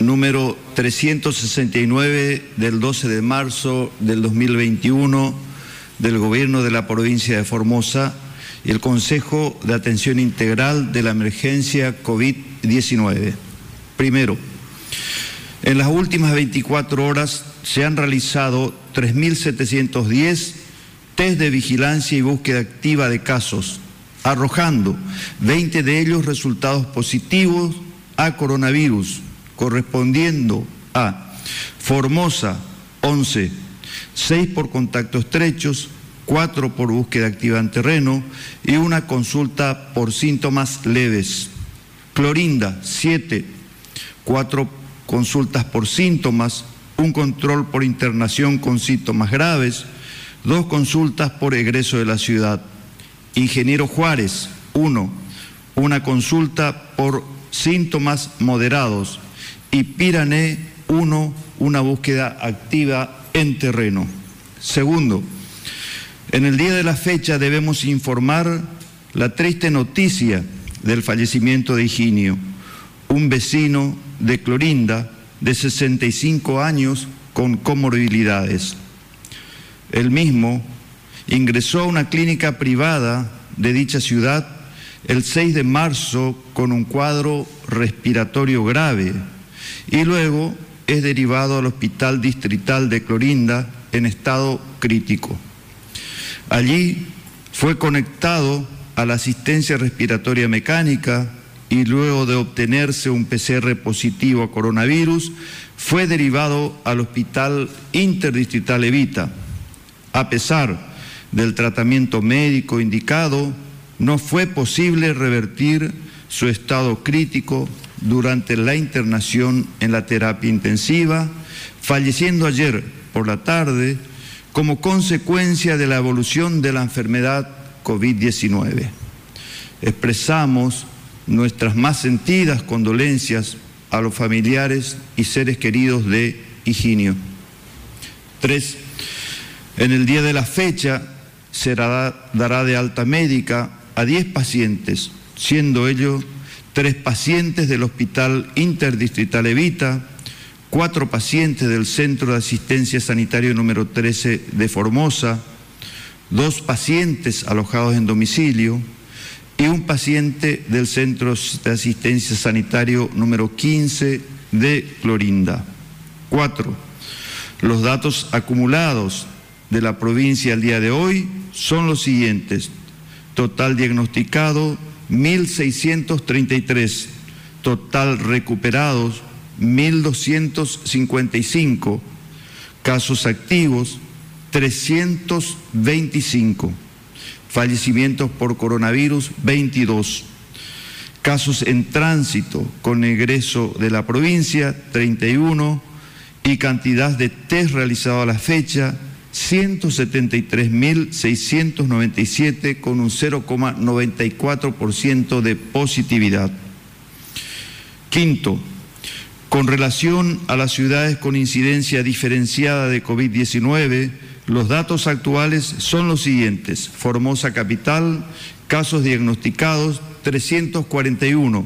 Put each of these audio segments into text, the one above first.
número 369 del 12 de marzo del 2021 del Gobierno de la provincia de Formosa y el Consejo de Atención Integral de la Emergencia COVID-19. Primero, en las últimas 24 horas se han realizado 3.710 test de vigilancia y búsqueda activa de casos, arrojando 20 de ellos resultados positivos a coronavirus correspondiendo a Formosa 11, 6 por contacto estrechos, 4 por búsqueda activa en terreno y una consulta por síntomas leves. Clorinda 7, 4 consultas por síntomas, un control por internación con síntomas graves, dos consultas por egreso de la ciudad. Ingeniero Juárez 1, una consulta por síntomas moderados y Pirané 1, una búsqueda activa en terreno. Segundo, en el día de la fecha debemos informar la triste noticia del fallecimiento de Higinio, un vecino de Clorinda de 65 años con comorbilidades. El mismo ingresó a una clínica privada de dicha ciudad el 6 de marzo con un cuadro respiratorio grave y luego es derivado al Hospital Distrital de Clorinda en estado crítico. Allí fue conectado a la asistencia respiratoria mecánica y luego de obtenerse un PCR positivo a coronavirus, fue derivado al Hospital Interdistrital Evita. A pesar del tratamiento médico indicado, no fue posible revertir su estado crítico durante la internación en la terapia intensiva, falleciendo ayer por la tarde como consecuencia de la evolución de la enfermedad COVID-19. Expresamos nuestras más sentidas condolencias a los familiares y seres queridos de Higinio. Tres, en el día de la fecha se dará de alta médica a 10 pacientes, siendo ellos tres pacientes del Hospital Interdistrital Evita, cuatro pacientes del Centro de Asistencia Sanitario número 13 de Formosa, dos pacientes alojados en domicilio y un paciente del Centro de Asistencia Sanitario número 15 de Clorinda. Cuatro, los datos acumulados de la provincia al día de hoy son los siguientes. Total diagnosticado 1.633, total recuperados 1.255, casos activos 325, fallecimientos por coronavirus 22, casos en tránsito con egreso de la provincia 31 y cantidad de test realizados a la fecha 173.697 con un 0,94% de positividad. Quinto, con relación a las ciudades con incidencia diferenciada de COVID-19, los datos actuales son los siguientes. Formosa Capital, casos diagnosticados 341,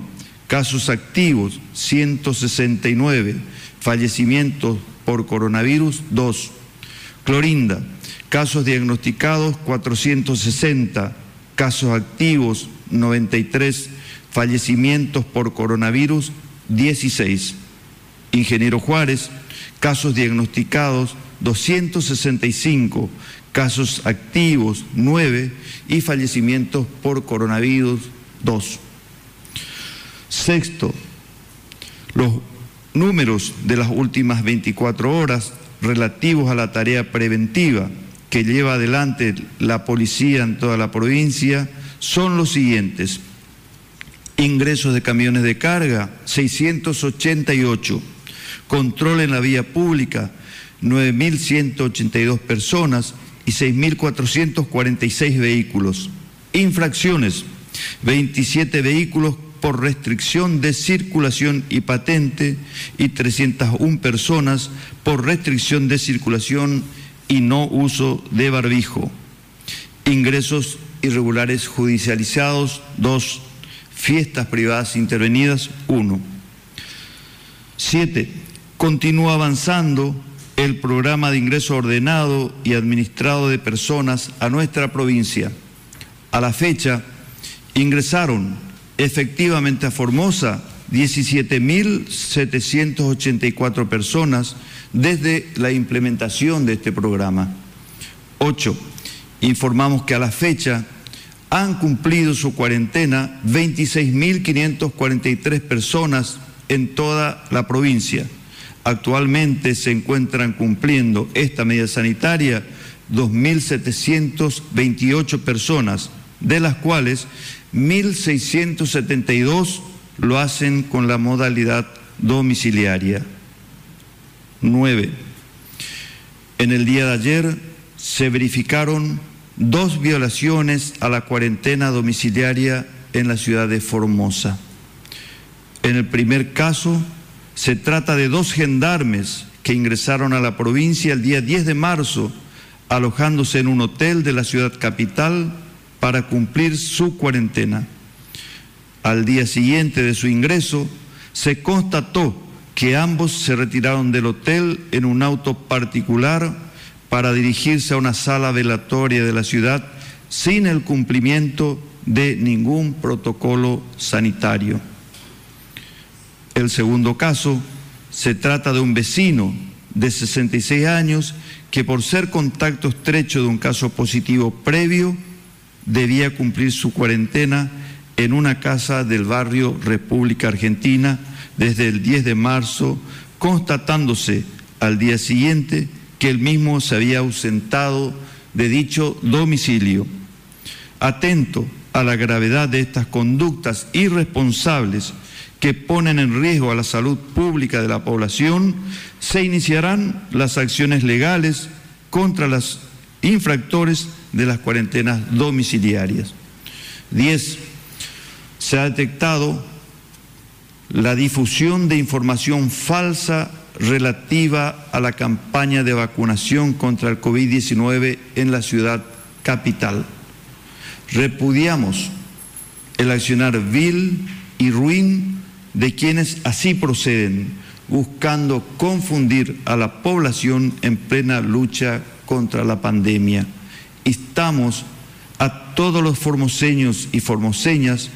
casos activos 169, fallecimientos por coronavirus 2. Clorinda, casos diagnosticados 460, casos activos 93, fallecimientos por coronavirus 16. Ingeniero Juárez, casos diagnosticados 265, casos activos 9 y fallecimientos por coronavirus 2. Sexto, los números de las últimas 24 horas relativos a la tarea preventiva que lleva adelante la policía en toda la provincia son los siguientes. Ingresos de camiones de carga, 688. control en la vía pública, 9.182 personas y 6.446 vehículos. Infracciones, 27 vehículos por restricción de circulación y patente y 301 personas por restricción de circulación y no uso de barbijo. Ingresos irregulares judicializados, 2. Fiestas privadas intervenidas, 1. 7. Continúa avanzando el programa de ingreso ordenado y administrado de personas a nuestra provincia. A la fecha, ingresaron efectivamente a Formosa 17.784 personas desde la implementación de este programa. 8. Informamos que a la fecha han cumplido su cuarentena 26.543 personas en toda la provincia. Actualmente se encuentran cumpliendo esta medida sanitaria 2.728 personas, de las cuales 1.672 lo hacen con la modalidad domiciliaria. 9. En el día de ayer se verificaron dos violaciones a la cuarentena domiciliaria en la ciudad de Formosa. En el primer caso, se trata de dos gendarmes que ingresaron a la provincia el día 10 de marzo, alojándose en un hotel de la ciudad capital para cumplir su cuarentena. Al día siguiente de su ingreso, se constató que ambos se retiraron del hotel en un auto particular para dirigirse a una sala velatoria de la ciudad sin el cumplimiento de ningún protocolo sanitario. El segundo caso se trata de un vecino de 66 años que por ser contacto estrecho de un caso positivo previo debía cumplir su cuarentena en una casa del barrio República Argentina desde el 10 de marzo, constatándose al día siguiente que él mismo se había ausentado de dicho domicilio. Atento a la gravedad de estas conductas irresponsables que ponen en riesgo a la salud pública de la población, se iniciarán las acciones legales contra los infractores de las cuarentenas domiciliarias. 10. Se ha detectado la difusión de información falsa relativa a la campaña de vacunación contra el COVID-19 en la ciudad capital. Repudiamos el accionar vil y ruin de quienes así proceden, buscando confundir a la población en plena lucha contra la pandemia. Instamos a todos los formoseños y formoseñas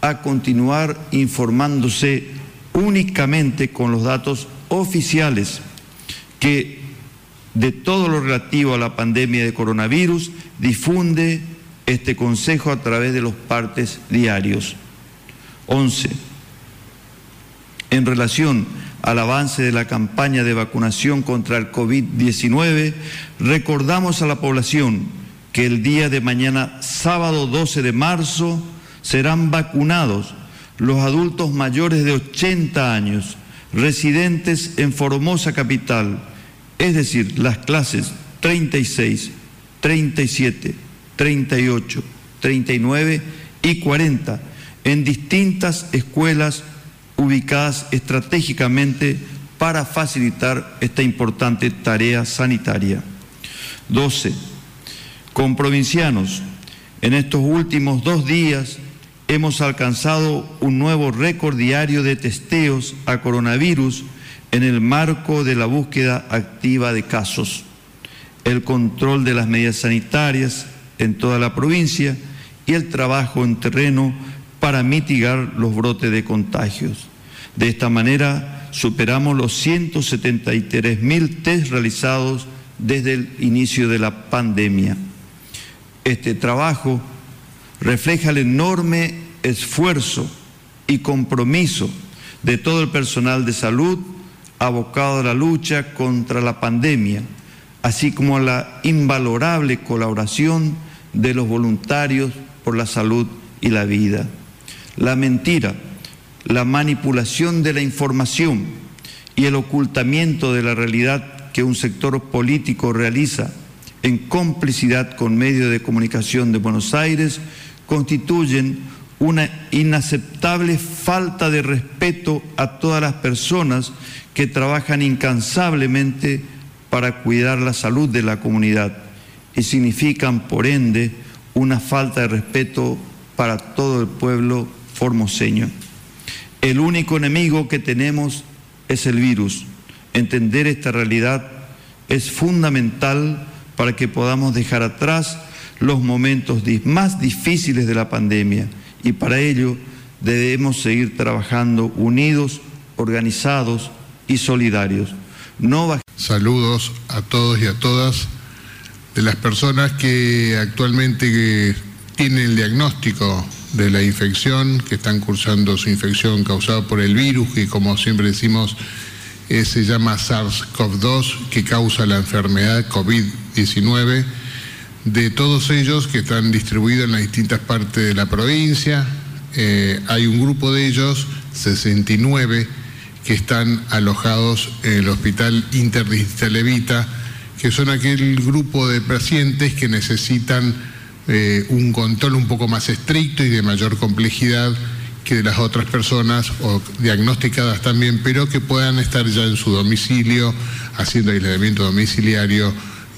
a continuar informándose únicamente con los datos oficiales que de todo lo relativo a la pandemia de coronavirus difunde este Consejo a través de los partes diarios. 11. En relación al avance de la campaña de vacunación contra el COVID-19, recordamos a la población que el día de mañana, sábado 12 de marzo, serán vacunados los adultos mayores de 80 años residentes en Formosa Capital, es decir, las clases 36, 37, 38, 39 y 40 en distintas escuelas ubicadas estratégicamente para facilitar esta importante tarea sanitaria. 12. Con provincianos, en estos últimos dos días hemos alcanzado un nuevo récord diario de testeos a coronavirus en el marco de la búsqueda activa de casos, el control de las medidas sanitarias en toda la provincia y el trabajo en terreno para mitigar los brotes de contagios. De esta manera superamos los 173 mil test realizados desde el inicio de la pandemia. Este trabajo refleja el enorme esfuerzo y compromiso de todo el personal de salud abocado a la lucha contra la pandemia, así como la invalorable colaboración de los voluntarios por la salud y la vida. La mentira, la manipulación de la información y el ocultamiento de la realidad que un sector político realiza en complicidad con medios de comunicación de Buenos Aires constituyen una inaceptable falta de respeto a todas las personas que trabajan incansablemente para cuidar la salud de la comunidad y significan, por ende, una falta de respeto para todo el pueblo formoseño. El único enemigo que tenemos es el virus. Entender esta realidad es fundamental para que podamos dejar atrás los momentos más difíciles de la pandemia y para ello debemos seguir trabajando unidos, organizados y solidarios. No Saludos a todos y a todas de las personas que actualmente tienen el diagnóstico de la infección, que están cursando su infección causada por el virus, que como siempre decimos se llama SARS-CoV-2, que causa la enfermedad COVID-19, de todos ellos que están distribuidos en las distintas partes de la provincia. Eh, hay un grupo de ellos, 69, que están alojados en el Hospital Interdistrital Evita, que son aquel grupo de pacientes que necesitan eh, un control un poco más estricto y de mayor complejidad que de las otras personas o diagnosticadas también, pero que puedan estar ya en su domicilio haciendo aislamiento domiciliario,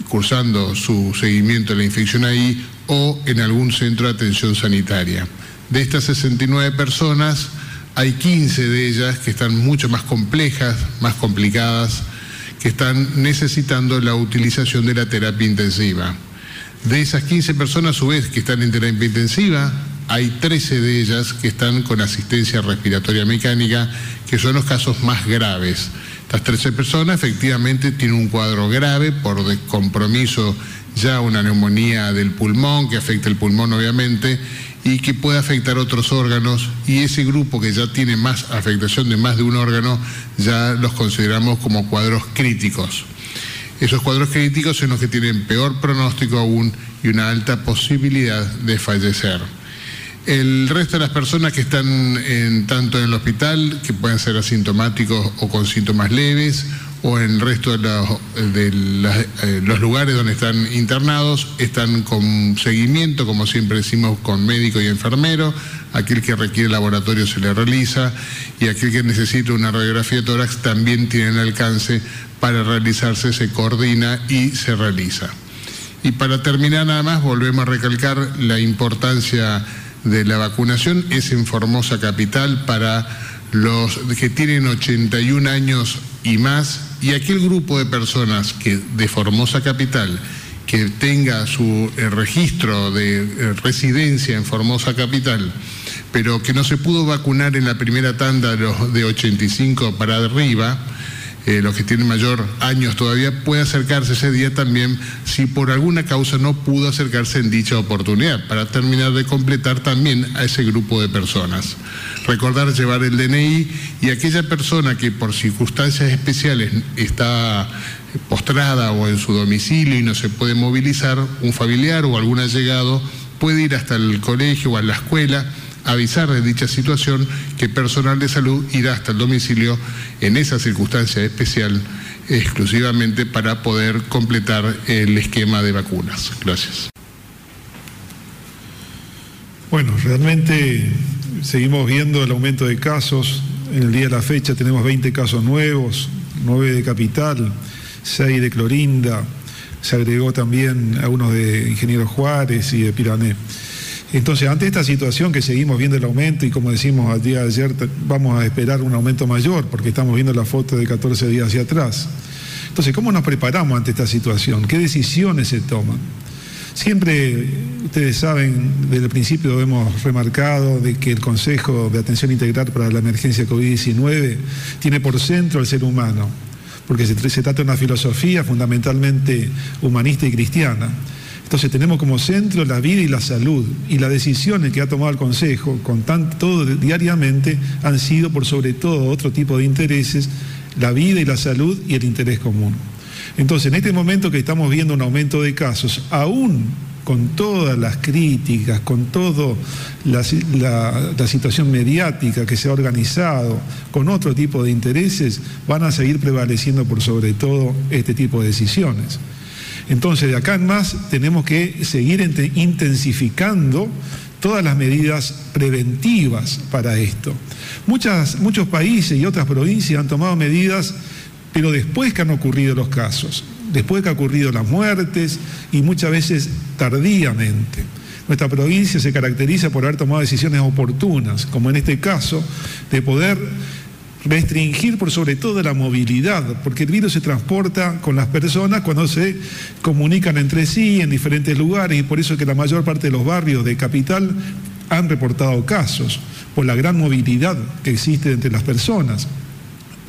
cursando su seguimiento de la infección ahí o en algún centro de atención sanitaria. De estas 69 personas, hay 15 de ellas que están mucho más complejas, más complicadas, que están necesitando la utilización de la terapia intensiva. De esas 15 personas, a su vez, que están en terapia intensiva, hay 13 de ellas que están con asistencia respiratoria mecánica, que son los casos más graves. Estas 13 personas efectivamente tienen un cuadro grave por compromiso ya una neumonía del pulmón, que afecta el pulmón obviamente, y que puede afectar otros órganos, y ese grupo que ya tiene más afectación de más de un órgano, ya los consideramos como cuadros críticos. Esos cuadros críticos son los que tienen peor pronóstico aún y una alta posibilidad de fallecer. El resto de las personas que están tanto en el hospital, que pueden ser asintomáticos o con síntomas leves, o en el resto de, eh, los, lugares donde están internados, están con seguimiento, como siempre decimos, con médico y enfermero, aquel que requiere laboratorio se le realiza y aquel que necesita una radiografía de tórax también tiene el alcance para realizarse, se coordina y se realiza. Y para terminar nada más, volvemos a recalcar la importancia de la vacunación, es en Formosa Capital para los que tienen 81 años y más y aquel grupo de personas que de Formosa Capital que tenga su eh, registro de eh, residencia en Formosa Capital, pero que no se pudo vacunar en la primera tanda de los de 85 para arriba, eh, los que tienen mayor años todavía, puede acercarse ese día también si por alguna causa no pudo acercarse en dicha oportunidad, para terminar de completar también a ese grupo de personas. Recordar llevar el DNI y aquella persona que por circunstancias especiales está postrada o en su domicilio y no se puede movilizar, un familiar o algún allegado puede ir hasta el colegio o a la escuela avisar de dicha situación que personal de salud irá hasta el domicilio en esa circunstancia especial exclusivamente para poder completar el esquema de vacunas. Gracias. Bueno, realmente seguimos viendo el aumento de casos. En el día de la fecha tenemos 20 casos nuevos, 9 de Capital, 6 de Clorinda, se agregó también a unos de Ingeniero Juárez y de Pirané. Entonces, ante esta situación que seguimos viendo el aumento y como decimos al día de ayer, vamos a esperar un aumento mayor porque estamos viendo la foto de 14 días hacia atrás. Entonces, ¿cómo nos preparamos ante esta situación? ¿Qué decisiones se toman? Siempre, ustedes saben, desde el principio hemos remarcado de que el Consejo de Atención Integral para la Emergencia COVID-19 tiene por centro al ser humano, porque se, se trata de una filosofía fundamentalmente humanista y cristiana. Entonces tenemos como centro la vida y la salud y las decisiones que ha tomado el Consejo con tanto diariamente han sido por sobre todo otro tipo de intereses, la vida y la salud y el interés común. Entonces en este momento que estamos viendo un aumento de casos, aún con todas las críticas, con toda la, la, situación mediática que se ha organizado, con otro tipo de intereses, van a seguir prevaleciendo por sobre todo este tipo de decisiones. Entonces, de acá en más, tenemos que seguir intensificando todas las medidas preventivas para esto. Muchas, muchos países y otras provincias han tomado medidas, pero después que han ocurrido los casos, después que han ocurrido las muertes y muchas veces tardíamente. Nuestra provincia se caracteriza por haber tomado decisiones oportunas, como en este caso, de poder restringir por sobre todo la movilidad, porque el virus se transporta con las personas cuando se comunican entre sí en diferentes lugares y por eso es que la mayor parte de los barrios de capital han reportado casos por la gran movilidad que existe entre las personas.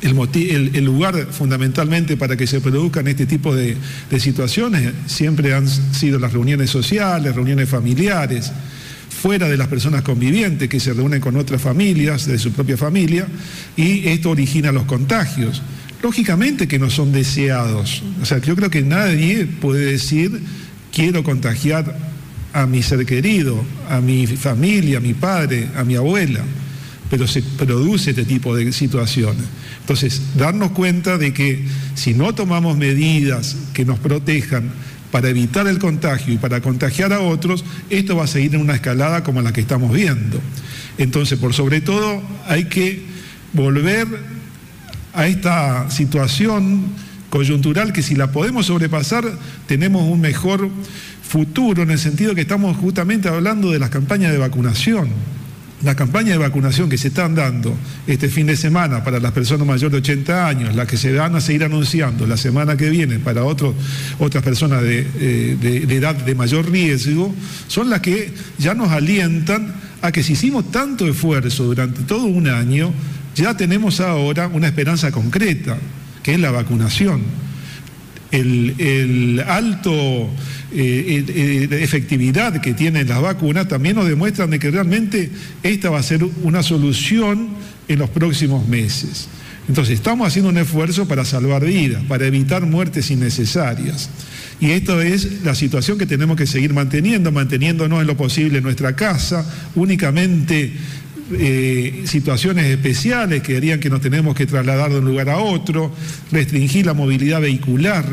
El, lugar fundamentalmente para que se produzcan este tipo de situaciones siempre han sido las reuniones sociales, reuniones familiares fuera de las personas convivientes que se reúnen con otras familias, de su propia familia, y esto origina los contagios. Lógicamente que no son deseados. O sea, yo creo que nadie puede decir quiero contagiar a mi ser querido, a mi familia, a mi padre, a mi abuela, pero se produce este tipo de situaciones. Entonces, darnos cuenta de que si no tomamos medidas que nos protejan, para evitar el contagio y para contagiar a otros, esto va a seguir en una escalada como la que estamos viendo. Entonces, por sobre todo, hay que volver a esta situación coyuntural que si la podemos sobrepasar, tenemos un mejor futuro en el sentido que estamos justamente hablando de las campañas de vacunación la campaña de vacunación que se están dando este fin de semana para las personas mayores de 80 años, la que se van a seguir anunciando la semana que viene para otras personas eh, de, de, edad de mayor riesgo, son las que ya nos alientan a que si hicimos tanto esfuerzo durante todo un año, ya tenemos ahora una esperanza concreta, que es la vacunación. El alto eh, eh, de efectividad que tienen las vacunas también nos demuestran de que realmente esta va a ser una solución en los próximos meses. Entonces, estamos haciendo un esfuerzo para salvar vidas, para evitar muertes innecesarias. Y esto es la situación que tenemos que seguir manteniendo, manteniéndonos en lo posible en nuestra casa, únicamente eh, situaciones especiales que harían que nos tenemos que trasladar de un lugar a otro, restringir la movilidad vehicular,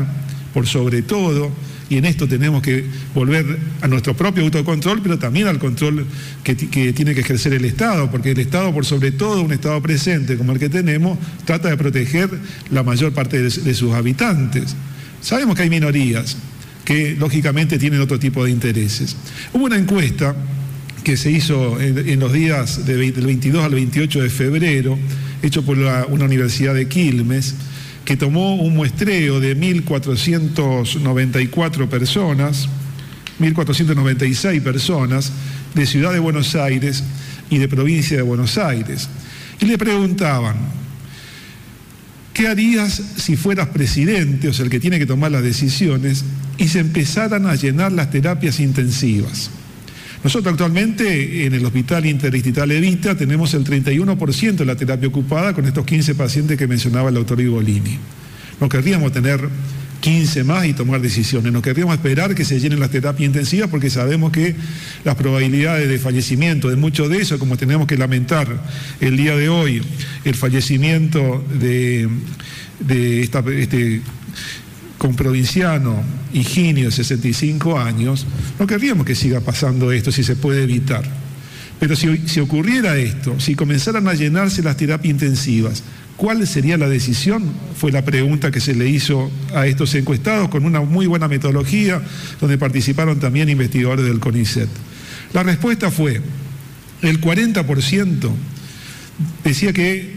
por sobre todo y en esto tenemos que volver a nuestro propio autocontrol, pero también al control que, tiene que ejercer el Estado, porque el Estado, por sobre todo un Estado presente como el que tenemos, trata de proteger la mayor parte de, sus habitantes. Sabemos que hay minorías que lógicamente tienen otro tipo de intereses. Hubo una encuesta que se hizo en, los días del 22 al 28 de febrero, hecho por una universidad de Quilmes, que tomó un muestreo de 1.494 personas, 1.496 personas de Ciudad de Buenos Aires y de provincia de Buenos Aires. Y le preguntaban, ¿qué harías si fueras presidente, o sea, el que tiene que tomar las decisiones, y se empezaran a llenar las terapias intensivas? Nosotros actualmente en el Hospital Interdistrital Evita tenemos el 31% de la terapia ocupada con estos 15 pacientes que mencionaba el doctor Igolini. No querríamos tener 15 más y tomar decisiones. No querríamos esperar que se llenen las terapias intensivas porque sabemos que las probabilidades de fallecimiento de muchos de esos, como tenemos que lamentar el día de hoy, el fallecimiento de, de este con provinciano Higinio de 65 años, no querríamos que siga pasando esto si se puede evitar. Pero si, si ocurriera esto, si comenzaran a llenarse las terapias intensivas, ¿cuál sería la decisión? Fue la pregunta que se le hizo a estos encuestados con una muy buena metodología, donde participaron también investigadores del CONICET. La respuesta fue, el 40% decía que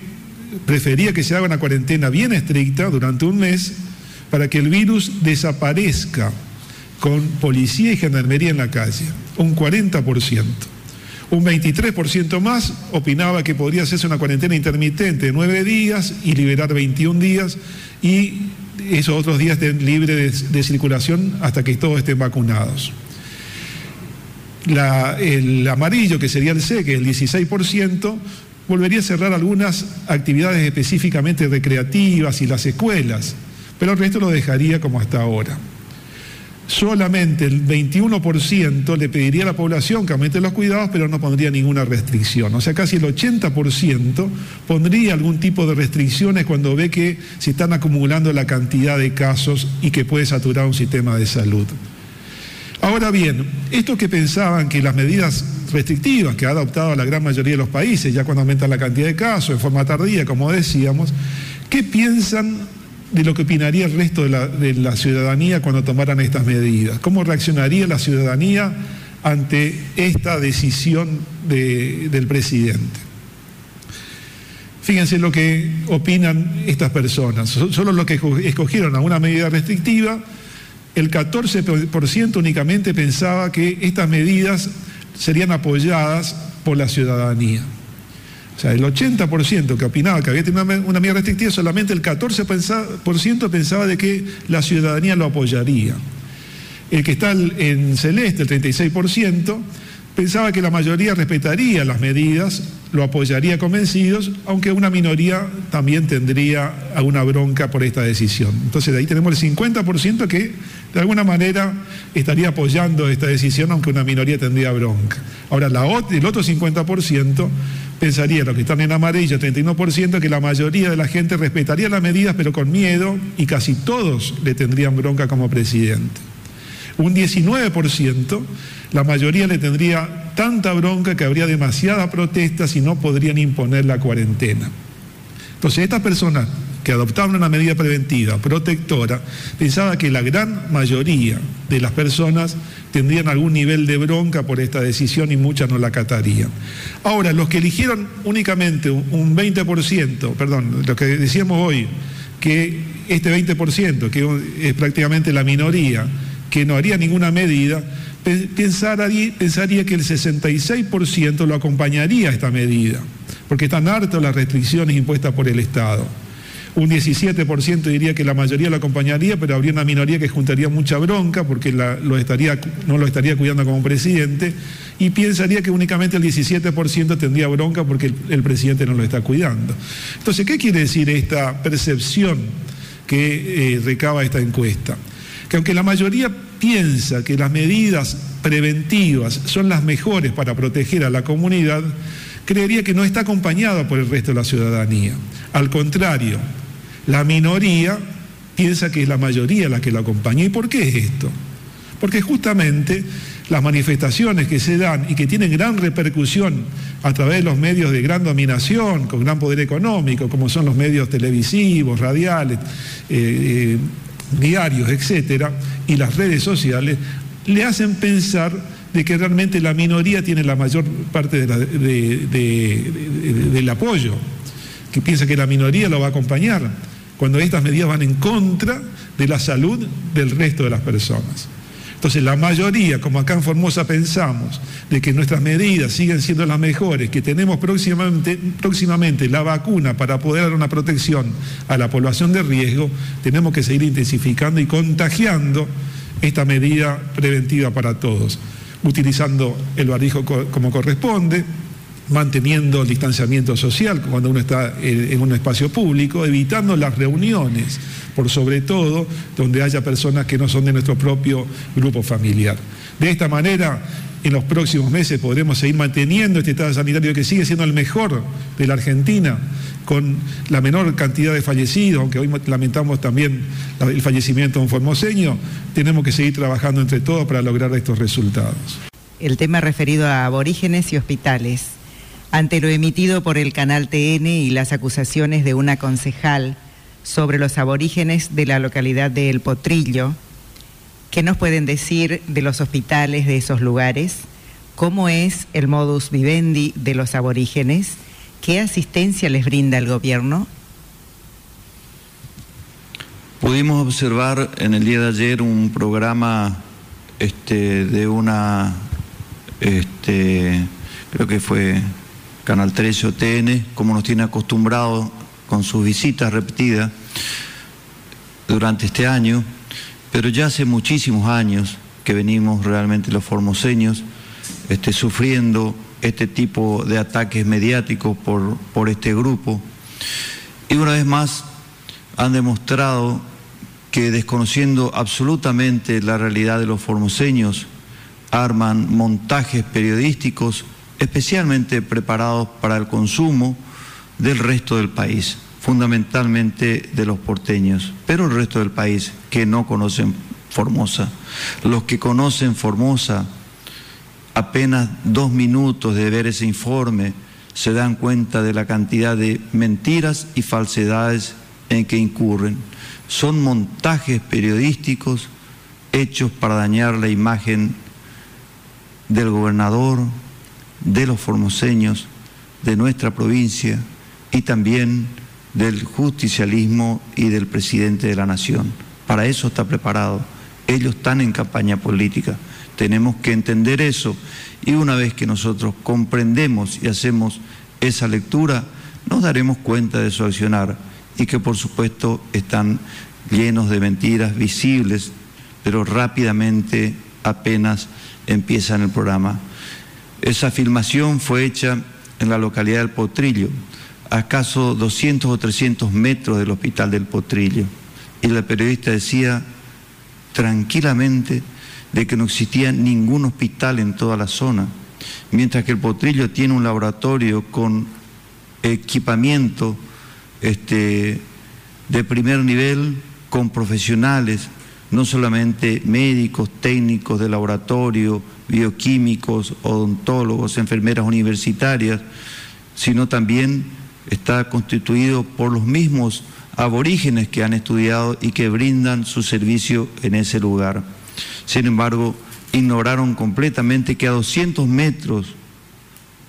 prefería que se haga una cuarentena bien estricta durante un mes para que el virus desaparezca con policía y gendarmería en la calle, un 40%. Un 23% más opinaba que podría hacerse una cuarentena intermitente de nueve días y liberar 21 días y esos otros días estén libres de, circulación hasta que todos estén vacunados. el amarillo, que sería el C, que el 16%, volvería a cerrar algunas actividades específicamente recreativas y las escuelas pero el resto lo dejaría como hasta ahora. solamente el 21% le pediría a la población que aumente los cuidados, pero no pondría ninguna restricción. O sea, casi el 80% pondría algún tipo de restricciones cuando ve que se están acumulando la cantidad de casos y que puede saturar un sistema de salud. Ahora bien, estos que pensaban que las medidas restrictivas que ha adoptado la gran mayoría de los países, ya cuando aumenta la cantidad de casos, en forma tardía, como decíamos, ¿qué piensan de lo que opinaría el resto de la, ciudadanía cuando tomaran estas medidas? ¿Cómo reaccionaría la ciudadanía ante esta decisión del presidente? Fíjense lo que opinan estas personas. Solo los que escogieron a una medida restrictiva el 14% únicamente pensaba que estas medidas serían apoyadas por la ciudadanía. O sea, el 80% que opinaba que había tenido una medida restrictiva, solamente el 14% pensaba de que la ciudadanía lo apoyaría. El que está en celeste, el 36%, pensaba que la mayoría respetaría las medidas, lo apoyaría convencidos, aunque una minoría también tendría alguna bronca por esta decisión. Entonces de ahí tenemos el 50% que de alguna manera estaría apoyando esta decisión, aunque una minoría tendría bronca. Ahora, la, el otro 50% pensaría, los que están en amarillo, 31%, que la mayoría de la gente respetaría las medidas, pero con miedo, y casi todos le tendrían bronca como presidente. Un 19% la mayoría le tendría tanta bronca que habría demasiadas protestas y no podrían imponer la cuarentena. Entonces, estas personas que adoptaban una medida preventiva, protectora, pensaba que la gran mayoría de las personas tendrían algún nivel de bronca por esta decisión y muchas no la acatarían. Ahora, los que eligieron únicamente un 20%, perdón, lo que decíamos hoy, que este 20%, que es prácticamente la minoría, que no haría ninguna medida, pensaría, que el 66% lo acompañaría a esta medida, porque están hartos las restricciones impuestas por el Estado. Un 17% diría que la mayoría lo acompañaría, pero habría una minoría que juntaría mucha bronca porque no lo estaría cuidando como presidente y pensaría que únicamente el 17% tendría bronca porque el, presidente no lo está cuidando. Entonces, ¿qué quiere decir esta percepción que eh, recaba esta encuesta? Que aunque la mayoría piensa que las medidas preventivas son las mejores para proteger a la comunidad, creería que no está acompañada por el resto de la ciudadanía. Al contrario, la minoría piensa que es la mayoría la que la acompaña. ¿Y por qué es esto? Porque justamente las manifestaciones que se dan y que tienen gran repercusión a través de los medios de gran dominación, con gran poder económico, como son los medios televisivos, radiales, eh, eh, diarios, etcétera, y las redes sociales, le hacen pensar de que realmente la minoría tiene la mayor parte del apoyo, que piensa que la minoría lo va a acompañar, cuando estas medidas van en contra de la salud del resto de las personas. Entonces la mayoría, como acá en Formosa pensamos, de que nuestras medidas siguen siendo las mejores, que tenemos próximamente, la vacuna para poder dar una protección a la población de riesgo, tenemos que seguir intensificando y contagiando esta medida preventiva para todos, utilizando el barbijo como corresponde, manteniendo el distanciamiento social cuando uno está en un espacio público, evitando las reuniones, por sobre todo donde haya personas que no son de nuestro propio grupo familiar. De esta manera, en los próximos meses podremos seguir manteniendo este estado sanitario que sigue siendo el mejor de la Argentina, con la menor cantidad de fallecidos, aunque hoy lamentamos también el fallecimiento de un formoseño, tenemos que seguir trabajando entre todos para lograr estos resultados. El tema referido a aborígenes y hospitales. Ante lo emitido por el canal TN y las acusaciones de una concejal sobre los aborígenes de la localidad de El Potrillo, ¿qué nos pueden decir de los hospitales de esos lugares? ¿Cómo es el modus vivendi de los aborígenes? ¿Qué asistencia les brinda el gobierno? Pudimos observar en el día de ayer un programa este, de una, este, creo que fue Canal 13 o TN, como nos tiene acostumbrado con sus visitas repetidas durante este año, pero ya hace muchísimos años que venimos realmente los formoseños este, sufriendo este tipo de ataques mediáticos por, por este grupo. Y una vez más han demostrado que desconociendo absolutamente la realidad de los formoseños, arman montajes periodísticos especialmente preparados para el consumo del resto del país, fundamentalmente de los porteños, pero el resto del país que no conocen Formosa. Los que conocen Formosa, apenas dos minutos de ver ese informe, se dan cuenta de la cantidad de mentiras y falsedades en que incurren. Son montajes periodísticos hechos para dañar la imagen del gobernador, de los formoseños, de nuestra provincia y también del justicialismo y del presidente de la nación. Para eso está preparado. Ellos están en campaña política. Tenemos que entender eso y una vez que nosotros comprendemos y hacemos esa lectura, nos daremos cuenta de su accionar y que por supuesto están llenos de mentiras visibles, pero rápidamente apenas empiezan el programa. Esa filmación fue hecha en la localidad del Potrillo, a acaso 200 o 300 metros del hospital del Potrillo. Y la periodista decía tranquilamente de que no existía ningún hospital en toda la zona, mientras que el Potrillo tiene un laboratorio con equipamiento este, de primer nivel, con profesionales, no solamente médicos, técnicos de laboratorio, bioquímicos, odontólogos, enfermeras universitarias, sino también está constituido por los mismos aborígenes que han estudiado y que brindan su servicio en ese lugar. Sin embargo, ignoraron completamente que a 200 metros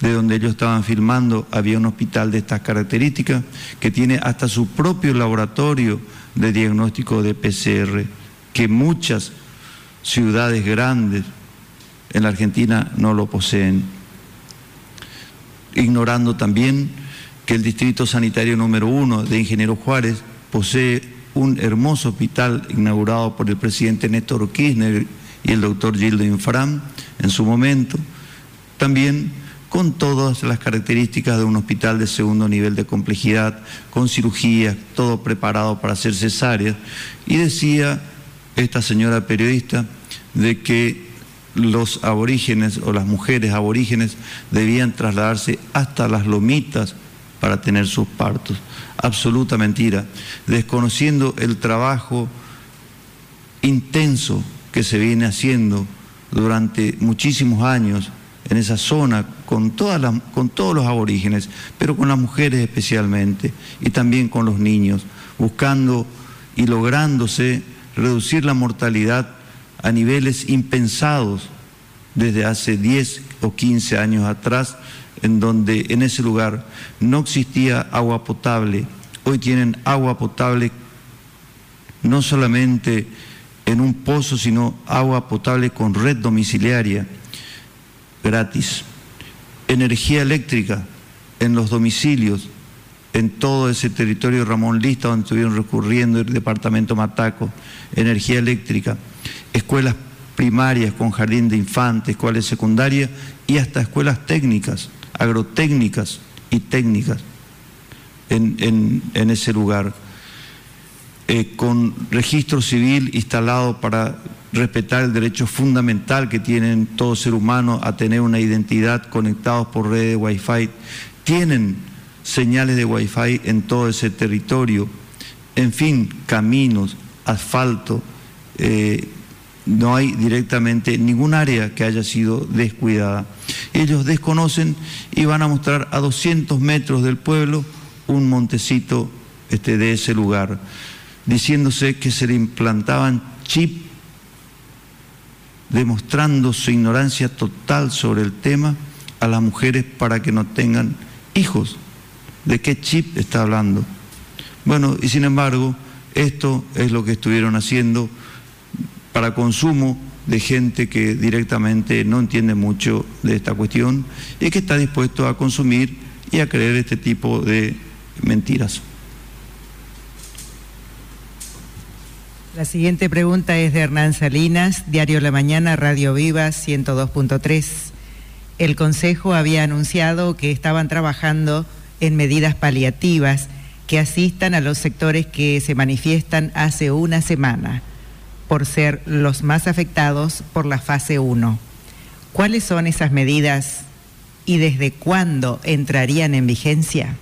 de donde ellos estaban filmando había un hospital de estas características que tiene hasta su propio laboratorio de diagnóstico de PCR, que muchas ciudades grandes en la Argentina no lo poseen. Ignorando también que el Distrito Sanitario número uno de Ingeniero Juárez posee un hermoso hospital inaugurado por el presidente Néstor Kirchner y el doctor Gildo Infram en su momento, también con todas las características de un hospital de segundo nivel de complejidad, con cirugías, todo preparado para hacer cesáreas. Y decía esta señora periodista de que los aborígenes o las mujeres aborígenes debían trasladarse hasta las lomitas para tener sus partos. Absoluta mentira, desconociendo el trabajo intenso que se viene haciendo durante muchísimos años en esa zona con, todas con todos los aborígenes, pero con las mujeres especialmente y también con los niños, buscando y lográndose reducir la mortalidad a niveles impensados desde hace 10 o 15 años atrás, en donde en ese lugar no existía agua potable. Hoy tienen agua potable no solamente en un pozo, sino agua potable con red domiciliaria gratis. Energía eléctrica en los domicilios, en todo ese territorio Ramón Lista, donde estuvieron recurriendo el departamento Mataco, energía eléctrica, escuelas primarias con jardín de infantes, escuelas secundarias y hasta escuelas técnicas, agrotécnicas y técnicas en, ese lugar, eh, con registro civil instalado para respetar el derecho fundamental que tienen todo ser humano a tener una identidad conectados por redes de Wi-Fi. Tienen señales de Wi-Fi en todo ese territorio. En fin, caminos, asfalto. Eh, no hay directamente ningún área que haya sido descuidada. Ellos desconocen y van a mostrar a 200 metros del pueblo un montecito este, de ese lugar, diciéndose que se le implantaban chips demostrando su ignorancia total sobre el tema a las mujeres para que no tengan hijos. ¿De qué chip está hablando? Bueno, y sin embargo, esto es lo que estuvieron haciendo para consumo de gente que directamente no entiende mucho de esta cuestión y que está dispuesto a consumir y a creer este tipo de mentiras. La siguiente pregunta es de Hernán Salinas, Diario La Mañana, Radio Viva 102.3. El Consejo había anunciado que estaban trabajando en medidas paliativas que asistan a los sectores que se manifiestan hace una semana por ser los más afectados por la fase 1. ¿Cuáles son esas medidas y desde cuándo entrarían en vigencia?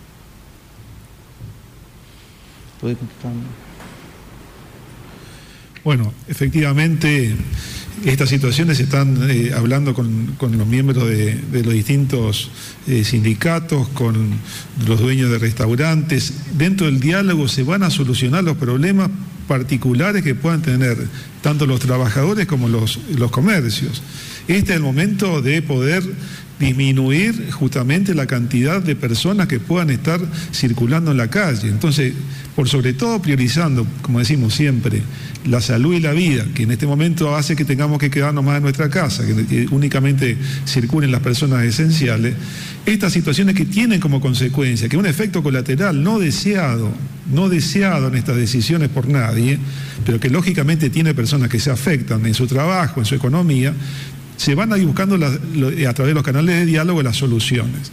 Bueno, efectivamente estas situaciones se están eh, hablando con, los miembros de, los distintos eh, sindicatos, con los dueños de restaurantes. Dentro del diálogo se van a solucionar los problemas particulares que puedan tener tanto los trabajadores como los, los comercios. Este es el momento de poder disminuir justamente la cantidad de personas que puedan estar circulando en la calle. Entonces, por sobre todo priorizando, como decimos siempre, la salud y la vida, que en este momento hace que tengamos que quedarnos más en nuestra casa, que únicamente circulen las personas esenciales, estas situaciones que tienen como consecuencia que un efecto colateral no deseado, no deseado en estas decisiones por nadie, pero que lógicamente tiene personas que se afectan en su trabajo, en su economía, se van a ir buscando a través de los canales de diálogo las soluciones.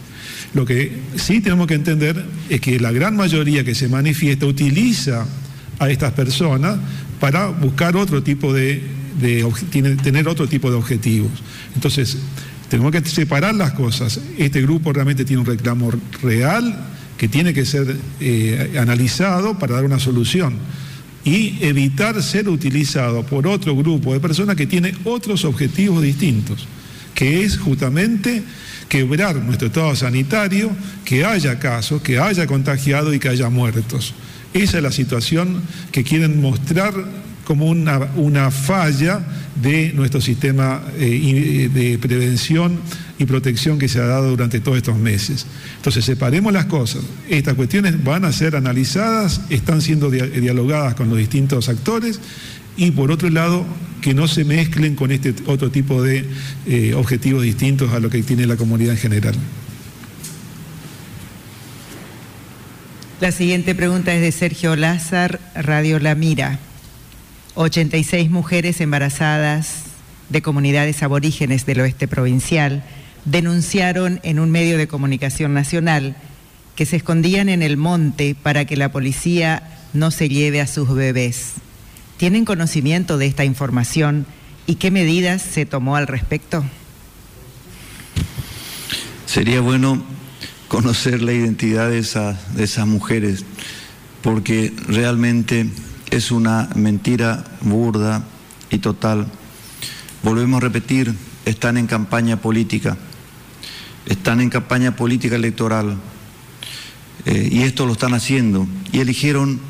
Lo que sí tenemos que entender es que la gran mayoría que se manifiesta utiliza a estas personas para buscar otro tipo de, tener otro tipo de objetivos. Entonces, tenemos que separar las cosas. Este grupo realmente tiene un reclamo real que tiene que ser eh, analizado para dar una solución y evitar ser utilizado por otro grupo de personas que tiene otros objetivos distintos, que es justamente quebrar nuestro estado sanitario, que haya casos, que haya contagiados y que haya muertos. Esa es la situación que quieren mostrar como una, falla de nuestro sistema eh, de prevención y protección que se ha dado durante todos estos meses. Entonces, separemos las cosas. Estas cuestiones van a ser analizadas, están siendo dialogadas con los distintos actores y por otro lado, que no se mezclen con este otro tipo de eh, objetivos distintos a lo que tiene la comunidad en general. La siguiente pregunta es de Sergio Lázar, Radio La Mira. 86 mujeres embarazadas de comunidades aborígenes del oeste provincial denunciaron en un medio de comunicación nacional que se escondían en el monte para que la policía no se lleve a sus bebés. ¿Tienen conocimiento de esta información y qué medidas se tomó al respecto? Sería bueno conocer la identidad de, esas mujeres, porque realmente es una mentira burda y total. Volvemos a repetir, están en campaña política, están en campaña política electoral. Eh, y esto lo están haciendo. Y eligieron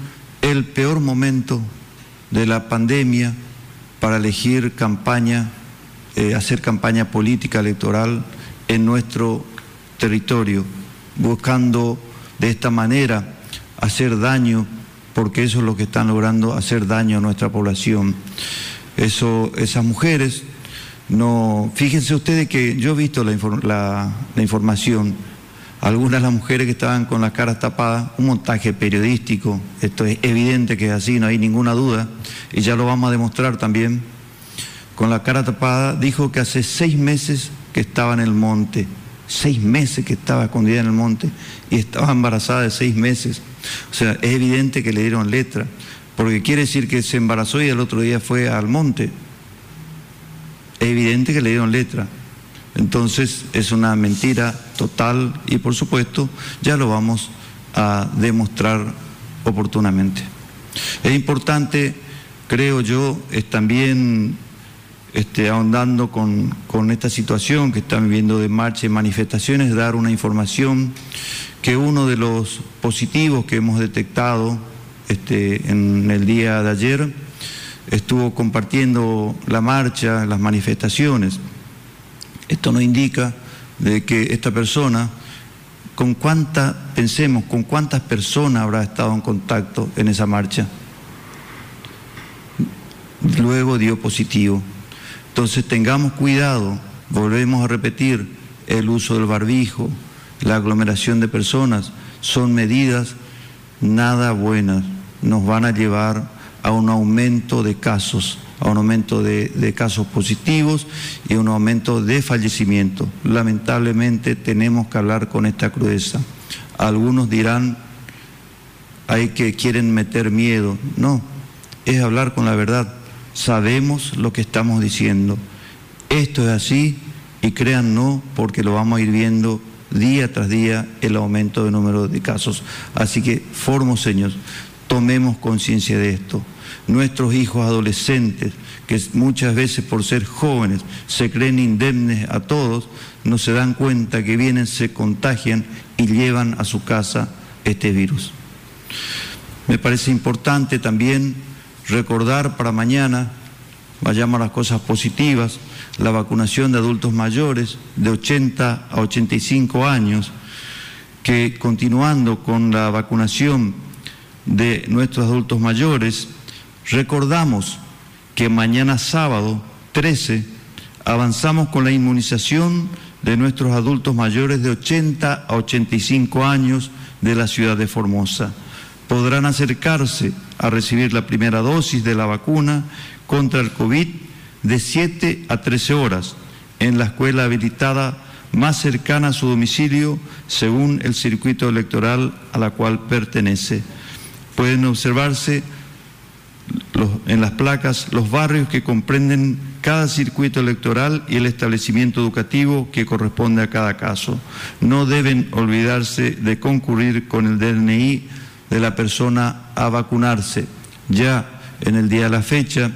el peor momento de la pandemia para elegir campaña, eh, hacer campaña política electoral en nuestro territorio, buscando de esta manera hacer daño porque eso es lo que están logrando hacer daño a nuestra población. Eso, esas mujeres, no, fíjense ustedes que yo he visto la, la información, algunas de las mujeres que estaban con las caras tapadas, un montaje periodístico, esto es evidente que es así, no hay ninguna duda, y ya lo vamos a demostrar también, con la cara tapada, dijo que hace seis meses que estaba en el monte, seis meses que estaba escondida en el monte, y estaba embarazada de seis meses. O sea, es evidente que le dieron letra, porque quiere decir que se embarazó y el otro día fue al monte. Es evidente que le dieron letra. Entonces es una mentira total y por supuesto ya lo vamos a demostrar oportunamente. Es importante, creo yo, es también este, ahondando con, con, esta situación que están viviendo de marcha y manifestaciones, dar una información que uno de los positivos que hemos detectado este, en el día de ayer estuvo compartiendo la marcha, las manifestaciones. Esto nos indica de que esta persona, con cuánta, pensemos, con cuántas personas habrá estado en contacto en esa marcha. Luego dio positivo. Entonces tengamos cuidado, volvemos a repetir el uso del barbijo, la aglomeración de personas, son medidas nada buenas, nos van a llevar a un aumento de casos, a un aumento de, casos positivos y a un aumento de fallecimiento. Lamentablemente tenemos que hablar con esta crudeza. Algunos dirán hay que quieren meter miedo. No, es hablar con la verdad. Sabemos lo que estamos diciendo. Esto es así y crean no porque lo vamos a ir viendo día tras día el aumento del número de casos. Así que, formoseños, tomemos conciencia de esto. Nuestros hijos adolescentes, que muchas veces por ser jóvenes se creen indemnes a todos, no se dan cuenta que vienen, se contagian y llevan a su casa este virus. Me parece importante también recordar para mañana, vayamos a las cosas positivas, la vacunación de adultos mayores de 80 a 85 años, que continuando con la vacunación de nuestros adultos mayores, recordamos que mañana sábado 13 avanzamos con la inmunización de nuestros adultos mayores de 80 a 85 años de la ciudad de Formosa. Podrán acercarse a recibir la primera dosis de la vacuna contra el COVID de 7 a 13 horas en la escuela habilitada más cercana a su domicilio según el circuito electoral a la cual pertenece. Pueden observarse en las placas los barrios que comprenden cada circuito electoral y el establecimiento educativo que corresponde a cada caso. No deben olvidarse de concurrir con el DNI de la persona a vacunarse. Ya en el día de la fecha,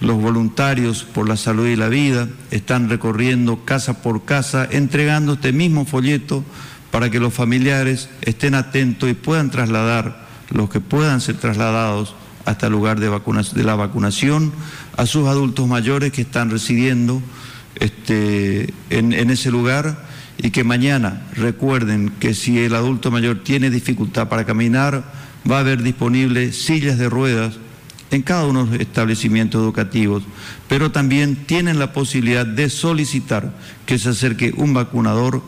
los voluntarios por la salud y la vida están recorriendo casa por casa entregando este mismo folleto para que los familiares estén atentos y puedan trasladar, los que puedan ser trasladados hasta el lugar de, de la vacunación, a sus adultos mayores que están residiendo este, en, en ese lugar y que mañana recuerden que si el adulto mayor tiene dificultad para caminar, va a haber disponibles sillas de ruedas en cada uno de los establecimientos educativos, pero también tienen la posibilidad de solicitar que se acerque un vacunador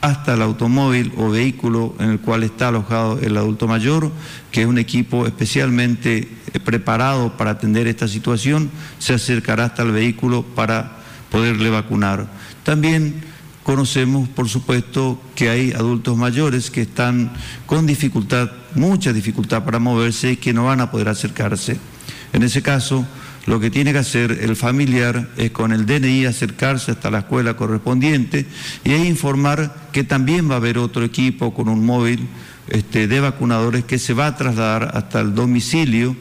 hasta el automóvil o vehículo en el cual está alojado el adulto mayor, que es un equipo especialmente eh, preparado para atender esta situación, se acercará hasta el vehículo para poderle vacunar. También conocemos, por supuesto, que hay adultos mayores que están con dificultad, mucha dificultad para moverse y que no van a poder acercarse. En ese caso, lo que tiene que hacer el familiar es con el DNI acercarse hasta la escuela correspondiente y informar que también va a haber otro equipo con un móvil este, de vacunadores que se va a trasladar hasta el domicilio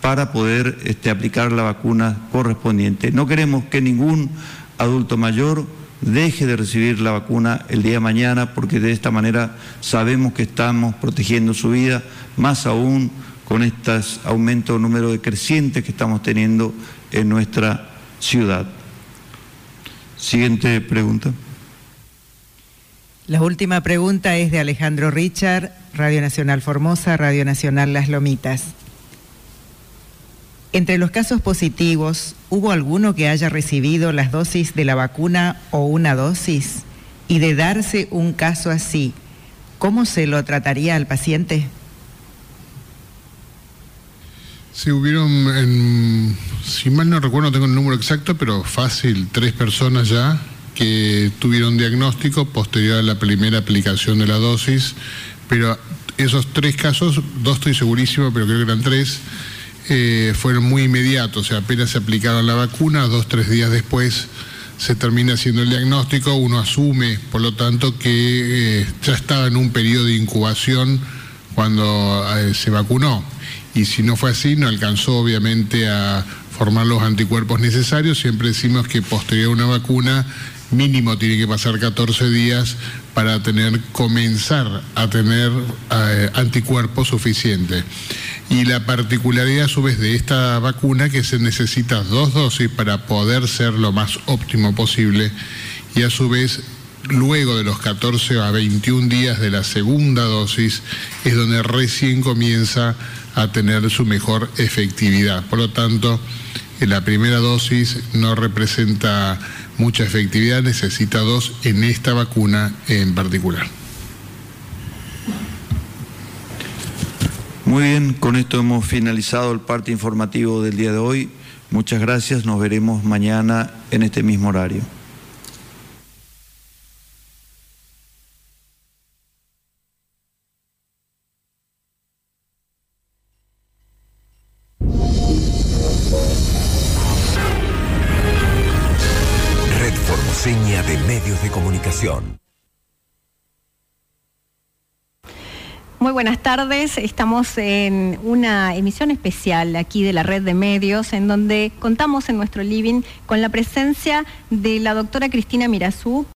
para poder este, aplicar la vacuna correspondiente. No queremos que ningún adulto mayor deje de recibir la vacuna el día de mañana porque de esta manera sabemos que estamos protegiendo su vida, más aún con este aumento de número de crecientes que estamos teniendo en nuestra ciudad. Siguiente pregunta. La última pregunta es de Alejandro Richard, Radio Nacional Formosa, Radio Nacional Las Lomitas. Entre los casos positivos, ¿hubo alguno que haya recibido las dosis de la vacuna o una dosis? Y de darse un caso así, ¿cómo se lo trataría al paciente? Sí, hubieron, si mal no recuerdo, no tengo el número exacto, pero fácil, tres personas ya que tuvieron diagnóstico posterior a la primera aplicación de la dosis, pero esos tres casos, dos estoy segurísimo, pero creo que eran tres, eh, fueron muy inmediatos, o sea, apenas se aplicaron la vacuna, dos, tres días después se termina haciendo el diagnóstico, uno asume, por lo tanto, que eh, ya estaba en un periodo de incubación cuando eh, se vacunó y si no fue así, no alcanzó obviamente a formar los anticuerpos necesarios. Siempre decimos que posterior a una vacuna mínimo tiene que pasar 14 días para tener, comenzar a tener eh, anticuerpos suficientes. Y la particularidad a su vez de esta vacuna que se necesita dos dosis para poder ser lo más óptimo posible y a su vez luego de los 14 a 21 días de la segunda dosis es donde recién comienza a tener su mejor efectividad. Por lo tanto, la primera dosis no representa mucha efectividad, necesita dos en esta vacuna en particular. Muy bien, con esto hemos finalizado el parte informativo del día de hoy. Muchas gracias, nos veremos mañana en este mismo horario. Muy buenas tardes, estamos en una emisión especial aquí de la red de medios en donde contamos en nuestro living con la presencia de la doctora Cristina Mirazú,